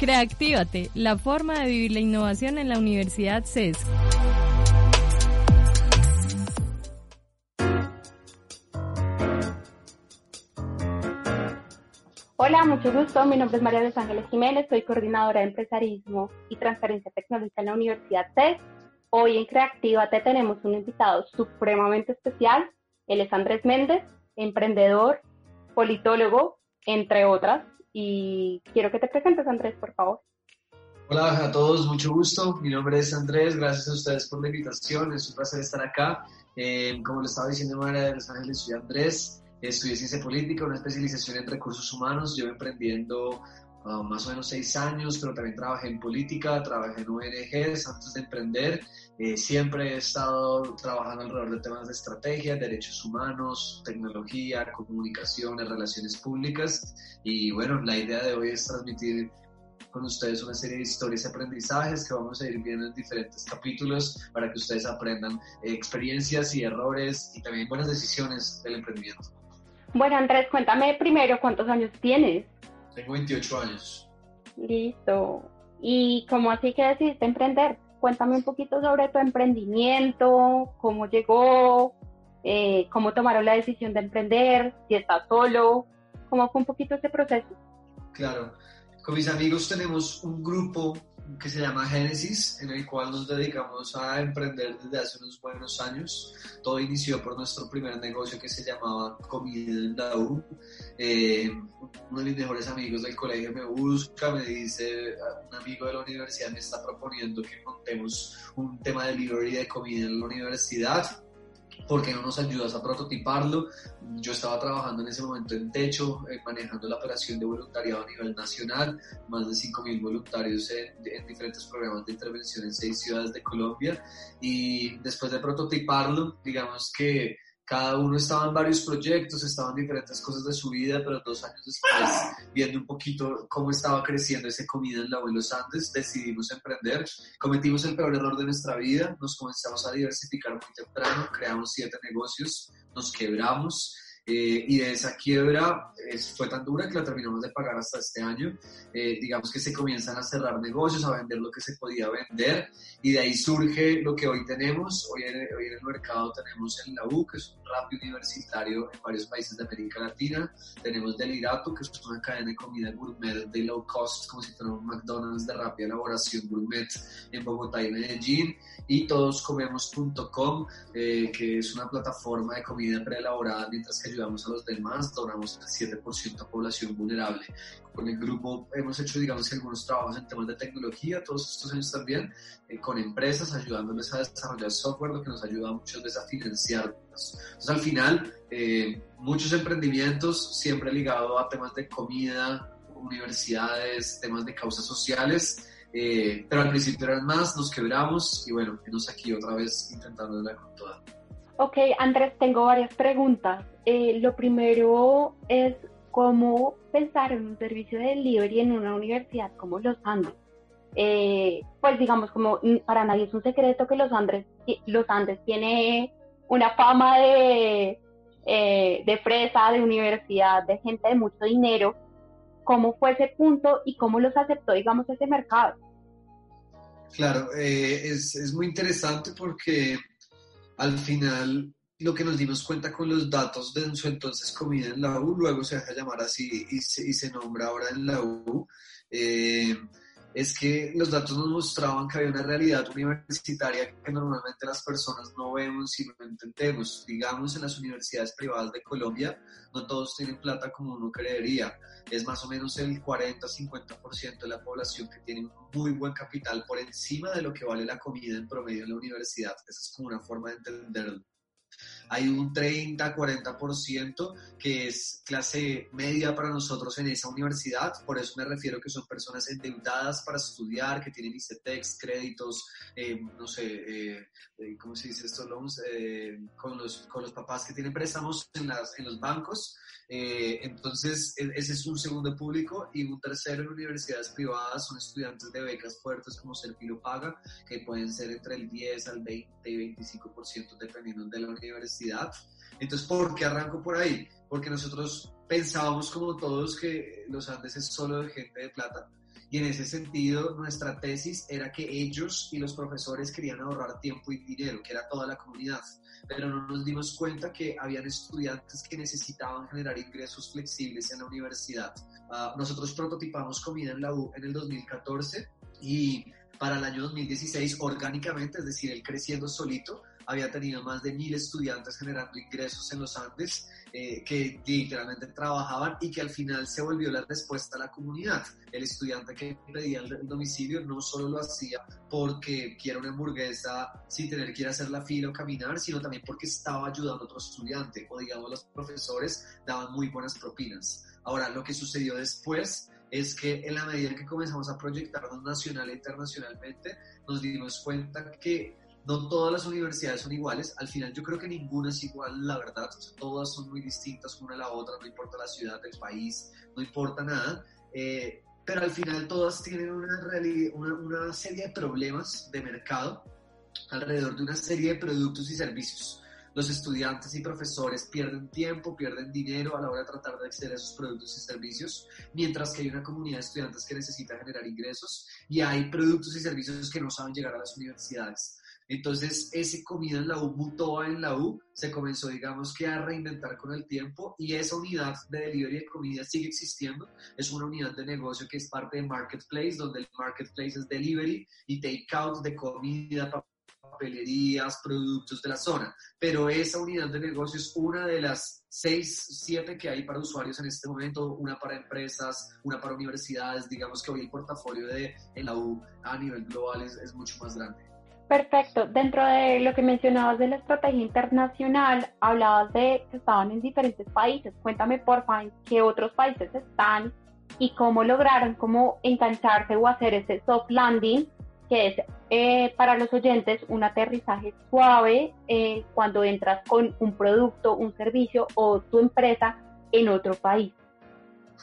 Creactívate, la forma de vivir la innovación en la Universidad CES. Hola, mucho gusto. Mi nombre es María Los Ángeles Jiménez, soy coordinadora de empresarismo y transferencia tecnológica en la Universidad CES. Hoy en Creactívate tenemos un invitado supremamente especial. Él es Andrés Méndez, emprendedor, politólogo, entre otras y quiero que te presentes, Andrés, por favor. Hola a todos, mucho gusto. Mi nombre es Andrés, gracias a ustedes por la invitación, es un placer estar acá. Eh, como lo estaba diciendo María de Los Ángeles, soy Andrés, estudié ciencia política, una especialización en recursos humanos, llevo emprendiendo más o menos seis años, pero también trabajé en política, trabajé en ONGs antes de emprender. Eh, siempre he estado trabajando alrededor de temas de estrategia, derechos humanos, tecnología, comunicaciones, relaciones públicas. Y bueno, la idea de hoy es transmitir con ustedes una serie de historias y aprendizajes que vamos a ir viendo en diferentes capítulos para que ustedes aprendan eh, experiencias y errores y también buenas decisiones del emprendimiento. Bueno, Andrés, cuéntame primero cuántos años tienes. Tengo 28 años. Listo. ¿Y cómo así que decidiste emprender? Cuéntame un poquito sobre tu emprendimiento, cómo llegó, eh, cómo tomaron la decisión de emprender, si estás solo, cómo fue un poquito ese proceso. Claro, con mis amigos tenemos un grupo que se llama Génesis, en el cual nos dedicamos a emprender desde hace unos buenos años. Todo inició por nuestro primer negocio que se llamaba Comida en la U. Eh, uno de mis mejores amigos del colegio me busca, me dice, un amigo de la universidad me está proponiendo que montemos un tema de delivery de comida en la universidad ¿por qué no nos ayudas a prototiparlo? Yo estaba trabajando en ese momento en Techo, eh, manejando la operación de voluntariado a nivel nacional, más de 5.000 voluntarios en, en, diferentes programas de intervención en seis ciudades de Colombia. Y después de prototiparlo, digamos que cada uno estaba en varios proyectos, estaban en diferentes cosas de su vida, pero dos años después, viendo un poquito cómo estaba creciendo ese comida en la de los Andes, decidimos emprender. Cometimos el peor error de nuestra vida, nos comenzamos a diversificar muy temprano, creamos siete negocios, nos quebramos eh, y de esa quiebra fue tan dura que la terminamos de pagar hasta este año. Eh, digamos que se comienzan a cerrar negocios, a vender lo que se podía vender y de ahí surge lo que hoy tenemos. Hoy en, hoy en el mercado tenemos el LAU, que es un rap universitario en varios países de América Latina. Tenemos Delirato, que es una cadena de comida gourmet de low cost, como si fuera un McDonald's de rápida elaboración gourmet en Bogotá y Medellín. Y todoscomemos.com, eh, que es una plataforma de comida preelaborada mientras que ayudamos a los demás, donamos el 7% a población vulnerable. Con el grupo hemos hecho, digamos, algunos trabajos en temas de tecnología, todos estos años también, eh, con empresas, ayudándoles a desarrollar software, lo que nos ayuda a muchos veces a financiarlos. Entonces, al final, eh, muchos emprendimientos siempre ligados a temas de comida, universidades, temas de causas sociales, eh, pero al principio eran más, nos quebramos y bueno, venimos aquí otra vez intentando con toda. Ok, Andrés, tengo varias preguntas. Eh, lo primero es cómo pensar en un servicio de delivery en una universidad como los Andes. Eh, pues digamos, como para nadie es un secreto que los Andes, los Andes tiene una fama de, eh, de fresa, de universidad, de gente de mucho dinero. ¿Cómo fue ese punto y cómo los aceptó, digamos, ese mercado? Claro, es, es muy interesante porque al final lo que nos dimos cuenta con los datos de su entonces comida en la U, luego se deja llamar así y se, y se nombra ahora en la U, eh, es que los datos nos mostraban que había una realidad universitaria que normalmente las personas no vemos y no entendemos. Digamos, en las universidades privadas de Colombia, no todos tienen plata como uno creería. Es más o menos el 40-50% de la población que tiene muy buen capital por encima de lo que vale la comida en promedio en la universidad. Esa es como una forma de entenderlo. Hay un 30-40% que es clase media para nosotros en esa universidad, por eso me refiero que son personas endeudadas para estudiar, que tienen ICETEX, créditos, eh, no sé, eh, eh, ¿cómo se dice esto? Con, los, con los papás que tienen préstamos en, las, en los bancos. entonces, e, ese es un segundo público y un tercero en universidades privadas son estudiantes de becas fuertes como Serpilo Paga, que pueden ser entre el 10 al 20 y 25% dependiendo de la universidad. Entonces, ¿por qué arranco por ahí? Porque nosotros pensábamos como todos que los Andes es solo de gente de plata y en ese sentido nuestra tesis era que ellos y los profesores querían ahorrar tiempo y dinero, que era toda la comunidad, pero no nos dimos cuenta que habían estudiantes que necesitaban generar ingresos flexibles en la universidad. Uh, nosotros prototipamos comida en la U en el 2014 y para el año 2016 orgánicamente, es decir, él creciendo solito, había tenido más de mil estudiantes generando ingresos en los Andes eh, que literalmente trabajaban y que al final se volvió la respuesta a la comunidad. El estudiante que pedía el, domicilio no solo lo hacía porque quiere una hamburguesa sin tener que ir a hacer la fila o caminar, sino también porque estaba ayudando a otro estudiante o digamos los profesores daban muy buenas propinas. Ahora, lo que sucedió después es que en la medida que comenzamos a proyectarnos nacional e internacionalmente, nos dimos cuenta que no todas las universidades son iguales. Al final yo creo que ninguna es igual, la verdad. Todas son muy distintas una a la otra, no importa la ciudad, el país, no importa nada. Eh, pero al final todas tienen una, una, una serie de problemas de mercado alrededor de una serie de productos y servicios. Los estudiantes y profesores pierden tiempo, pierden dinero a la hora de tratar de acceder a esos productos y servicios, mientras que hay una comunidad de estudiantes que necesita generar ingresos y hay productos y servicios que no saben llegar a las universidades. Entonces, ese comida en la U mutó en la U, se comenzó, digamos que, a reinventar con el tiempo y esa unidad de delivery de comida sigue existiendo. Es una unidad de negocio que es parte de Marketplace, donde el Marketplace es delivery y takeout de comida, papelerías, productos de la zona. Pero esa unidad de negocio es una de las seis, siete que hay para usuarios en este momento, una para empresas, una para universidades. Digamos que hoy el portafolio de la U a nivel global es, es mucho más grande. Perfecto. Dentro de lo que mencionabas de la estrategia internacional, hablabas de que estaban en diferentes países. Cuéntame, por favor, qué otros países están y cómo lograron cómo engancharse o hacer ese soft landing, que es eh, para los oyentes un aterrizaje suave eh, cuando entras con un producto, un servicio o tu empresa en otro país.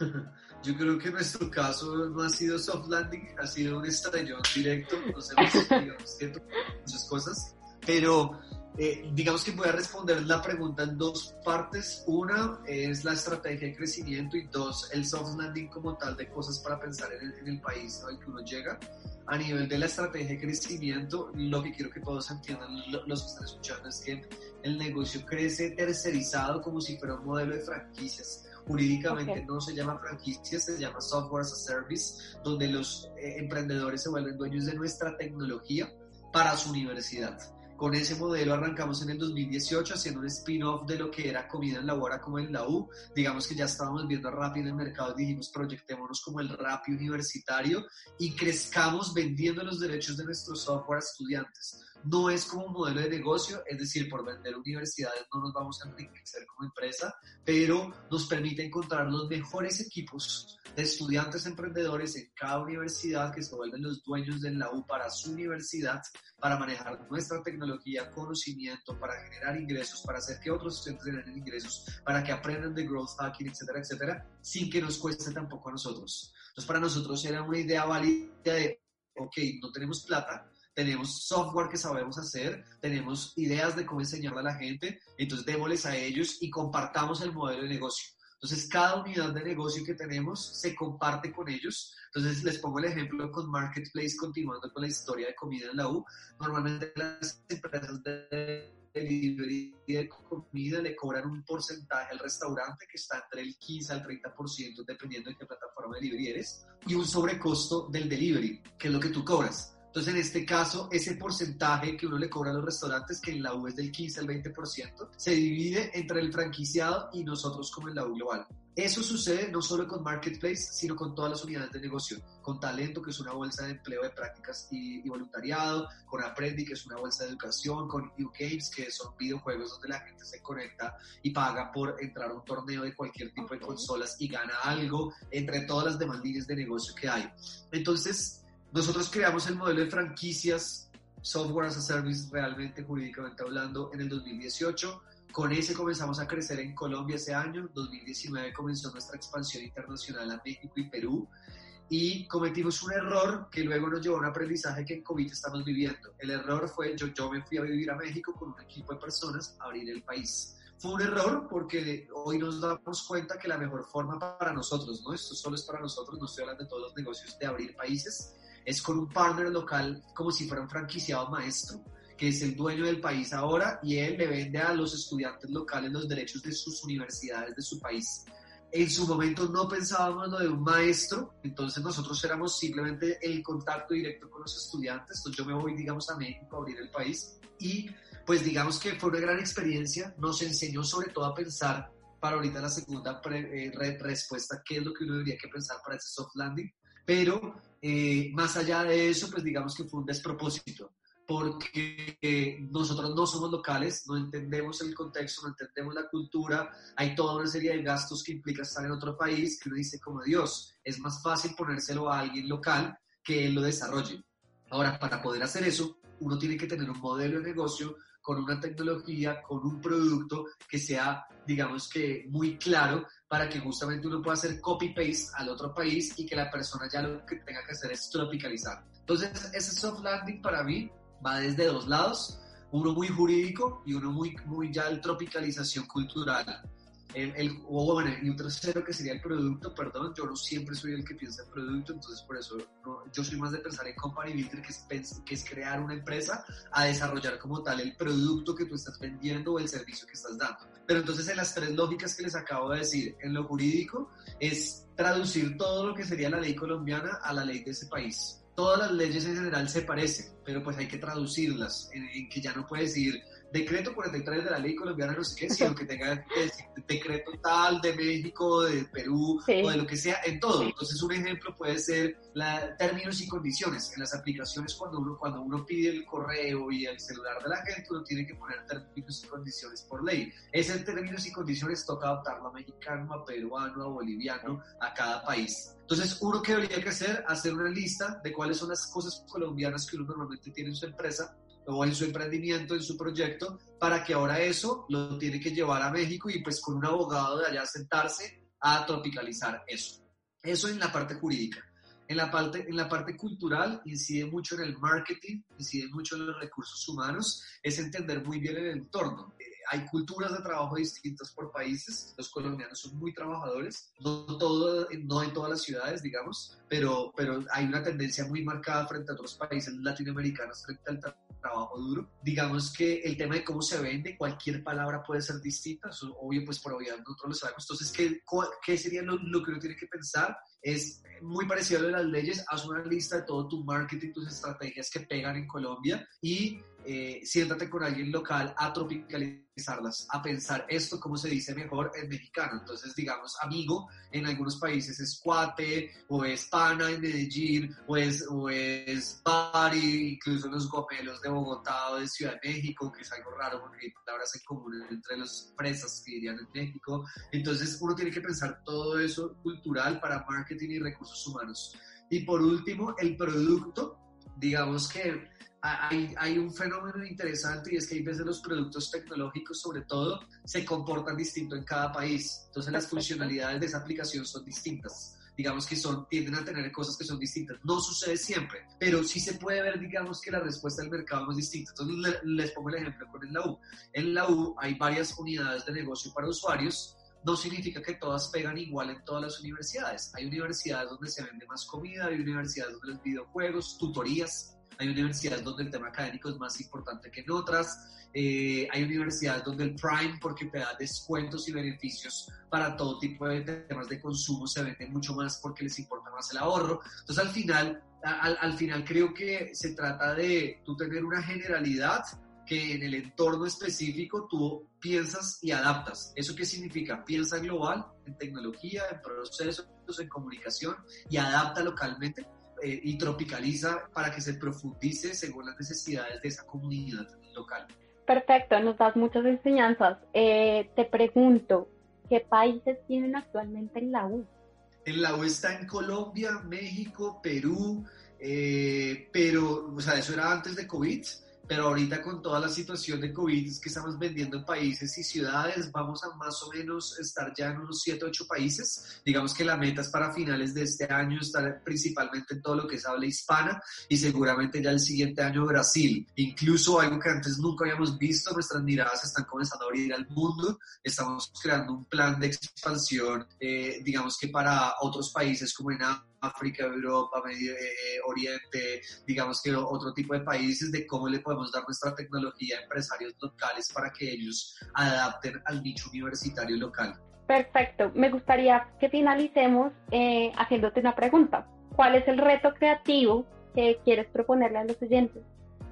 Yo creo que en nuestro caso no ha sido soft landing, ha sido un estrellón directo, no sé, digamos muchas cosas, pero eh, digamos que voy a responder la pregunta en dos partes. Una es la estrategia de crecimiento y dos, el soft landing como tal de cosas para pensar en el, país al que uno llega. A nivel de la estrategia de crecimiento, lo que quiero que todos entiendan, los que están escuchando, es que el negocio crece tercerizado como si fuera un modelo de franquicias Jurídicamente no se llama franquicia, se llama software as a service, donde los eh, emprendedores se vuelven dueños de nuestra tecnología para su universidad. Con ese modelo arrancamos en el 2018 haciendo un spin-off de lo que era comida en la hora como en la U. Digamos que ya estábamos viendo rápido en el mercado y dijimos proyectémonos como el Rappi universitario y crezcamos vendiendo los derechos de nuestro software a estudiantes no es como un modelo de negocio, es decir, por vender universidades no nos vamos a enriquecer como empresa, pero nos permite encontrar los mejores equipos de estudiantes emprendedores en cada universidad que se vuelven los dueños de la U para su universidad, para manejar nuestra tecnología, conocimiento, para generar ingresos, para hacer que otros estudiantes generen ingresos, para que aprendan de growth hacking, etcétera, etcétera, sin que nos cueste tampoco a nosotros. Entonces, para nosotros era una idea válida de, ok, no tenemos plata, tenemos software que sabemos hacer, tenemos ideas de cómo enseñarle a la gente, entonces démosles a ellos y compartamos el modelo de negocio. Entonces, cada unidad de negocio que tenemos se comparte con ellos. Entonces, les pongo el ejemplo con Marketplace, continuando con la historia de comida en la U. Normalmente las empresas de delivery de comida le cobran un porcentaje al restaurante que está entre el 15 al 30%, dependiendo de qué plataforma de delivery eres, y un sobrecosto del delivery, que es lo que tú cobras Entonces, en este caso, ese porcentaje que uno le cobra a los restaurantes, que en la U es del 15 al 20%, se divide entre el franquiciado y nosotros como en la U global. Eso sucede no solo con Marketplace, sino con todas las unidades de negocio, con Talento, que es una bolsa de empleo de prácticas y, voluntariado, con Aprendi, que es una bolsa de educación, con U-Games, que son videojuegos donde la gente se conecta y paga por entrar a un torneo de cualquier tipo de consolas y gana algo, entre todas las demás líneas de negocio que hay. Entonces, nosotros creamos el modelo de franquicias Software as a Service, realmente jurídicamente hablando, en el 2018. Con ese comenzamos a crecer en Colombia ese año. 2019 comenzó nuestra expansión internacional a México y Perú. Y cometimos un error que luego nos llevó a un aprendizaje que en COVID estamos viviendo. El error fue, yo, yo me fui a vivir a México con un equipo de personas a abrir el país. Fue un error porque hoy nos damos cuenta que la mejor forma para nosotros, ¿no? Esto solo es para nosotros, no estoy hablando de todos los negocios, de abrir países, es con un partner local como si fuera un franquiciado maestro, que es el dueño del país ahora y él le vende a los estudiantes locales los derechos de sus universidades de su país. En su momento no pensábamos lo de un maestro, entonces nosotros éramos simplemente el contacto directo con los estudiantes, entonces yo me voy, digamos, a México a abrir el país y pues digamos que fue una gran experiencia, nos enseñó sobre todo a pensar para ahorita la segunda eh, respuesta, qué es lo que uno debería que pensar para ese soft landing, pero eh, más allá de eso, pues digamos que fue un despropósito, porque eh, nosotros no somos locales, no entendemos el contexto, no entendemos la cultura, hay toda una serie de gastos que implica estar en otro país, que uno dice como Dios, es más fácil ponérselo a alguien local que él lo desarrolle. Ahora, para poder hacer eso, uno tiene que tener un modelo de negocio con una tecnología, con un producto que sea, digamos que, muy claro para que justamente uno pueda hacer copy-paste al otro país y que la persona ya lo que tenga que hacer es tropicalizar. Entonces, ese soft landing para mí va desde dos lados, uno muy jurídico y uno muy, muy ya el tropicalización cultural el, o bueno, y un tercero que sería el producto, perdón, yo no siempre soy el que piensa en producto, entonces por eso yo soy más de pensar en company builder, que es, que es crear una empresa a desarrollar como tal el producto que tú estás vendiendo o el servicio que estás dando. Pero entonces en las tres lógicas que les acabo de decir, en lo jurídico es traducir todo lo que sería la ley colombiana a la ley de ese país. Todas las leyes en general se parecen, pero pues hay que traducirlas, en, en que ya no puedes ir decreto 43 de la ley colombiana, no sé qué, sino que tenga decreto tal de México, de Perú o de lo que sea, en todo. Entonces, un ejemplo puede ser la, términos y condiciones. En las aplicaciones, cuando uno, cuando uno pide el correo y el celular de la gente, uno tiene que poner términos y condiciones por ley. Ese términos y condiciones toca adaptarlo a mexicano, a peruano, a boliviano, a cada país. Entonces, uno que debería que hacer, hacer una lista de cuáles son las cosas colombianas que uno normalmente tiene en su empresa o en su emprendimiento, en su proyecto, para que ahora eso lo tiene que llevar a México y pues con un abogado de allá sentarse a tropicalizar eso. Eso en la parte jurídica. En la parte, en la parte cultural incide mucho en el marketing, incide mucho en los recursos humanos, es entender muy bien el entorno hay culturas de trabajo distintas por países. Los colombianos son muy trabajadores, no, todo, no en todas las ciudades, digamos, pero, pero hay una tendencia muy marcada frente a otros países latinoamericanos frente al trabajo duro. Digamos que el tema de cómo se vende, cualquier palabra puede ser distinta, eso obvio, pues por obviedad nosotros lo sabemos. Entonces, ¿qué, qué sería lo, lo que uno tiene que pensar? Es muy parecido a lo de las leyes, haz una lista de todo tu marketing, tus estrategias que pegan en Colombia y eh, siéntate con alguien local a tropicalizarlas, a pensar esto, como se dice mejor en mexicano. Entonces, digamos, amigo en algunos países es cuate, o es pana en Medellín, o es, o es bari, incluso los gomelos de Bogotá o de Ciudad de México, que es algo raro porque palabras en común entre los presas que dirían en México. Entonces, uno tiene que pensar todo eso cultural para marketing y recursos humanos. Y por último, el producto, digamos que hay, hay, un fenómeno interesante y es que hay veces los productos tecnológicos, sobre todo, se comportan distinto en cada país. Entonces las funcionalidades de esa aplicación son distintas. Digamos que son, tienden a tener cosas que son distintas. No sucede siempre, pero sí se puede ver, digamos, que la respuesta del mercado es distinta. Entonces les pongo el ejemplo con el la U. En la U hay varias unidades de negocio para usuarios no significa que todas pegan igual en todas las universidades. Hay universidades donde se vende más comida, hay universidades donde los videojuegos, tutorías, hay universidades donde el tema académico es más importante que en otras, eh, hay universidades donde el Prime, porque te da descuentos y beneficios para todo tipo de temas de consumo, se vende mucho más porque les importa más el ahorro. Entonces, al final, al, al final creo que se trata de tú tener una generalidad que en el entorno específico tú piensas y adaptas. ¿Eso qué significa? Piensa global en tecnología, en procesos, en comunicación y adapta localmente eh, y tropicaliza para que se profundice según las necesidades de esa comunidad local. Perfecto, nos das muchas enseñanzas. Eh, te pregunto, ¿qué países tienen actualmente en la U? En la U está en Colombia, México, Perú, eh, pero, o sea, eso era antes de COVID pero ahorita con toda la situación de COVID que estamos vendiendo en países y ciudades, vamos a más o menos estar ya en unos 7, 8 países. Digamos que la meta es para finales de este año estar principalmente en todo lo que es habla hispana y seguramente ya el siguiente año Brasil. Incluso algo que antes nunca habíamos visto, nuestras miradas están comenzando a abrir al mundo. Estamos creando un plan de expansión, eh, digamos que para otros países como en África, Europa, Medio eh, Oriente, digamos que otro tipo de países, de cómo le podemos dar nuestra tecnología a empresarios locales para que ellos adapten al nicho universitario local. Perfecto. Me gustaría que finalicemos eh, haciéndote una pregunta. ¿Cuál es el reto creativo que quieres proponerle a los oyentes?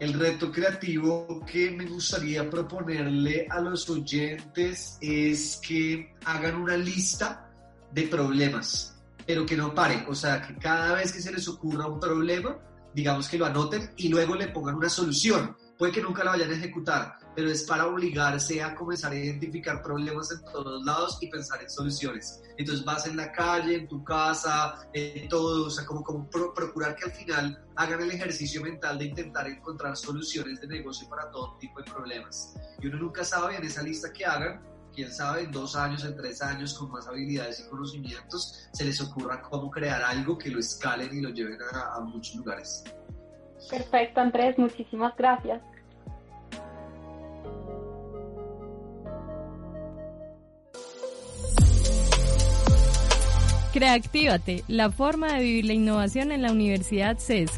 El reto creativo que me gustaría proponerle a los oyentes es que hagan una lista de problemas pero que no pare, o sea, que cada vez que se les ocurra un problema, digamos que lo anoten y luego le pongan una solución. Puede que nunca la vayan a ejecutar, pero es para obligarse a comenzar a identificar problemas en todos lados y pensar en soluciones. Entonces vas en la calle, en tu casa, en todo, o sea, como, como procurar que al final hagan el ejercicio mental de intentar encontrar soluciones de negocio para todo tipo de problemas. Y uno nunca sabe en esa lista que hagan quién sabe, en dos años, en tres años, con más habilidades y conocimientos, se les ocurra cómo crear algo que lo escalen y lo lleven a, muchos lugares. Perfecto, Andrés, muchísimas gracias. Creactívate, la forma de vivir la innovación en la Universidad CES.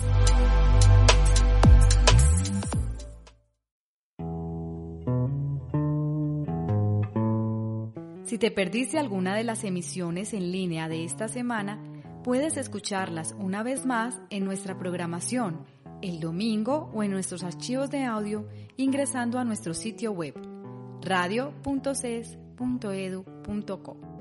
Si te perdiste alguna de las emisiones en línea de esta semana, puedes escucharlas una vez más en nuestra programación el domingo o en nuestros archivos de audio ingresando a nuestro sitio web radio.ces.edu.co.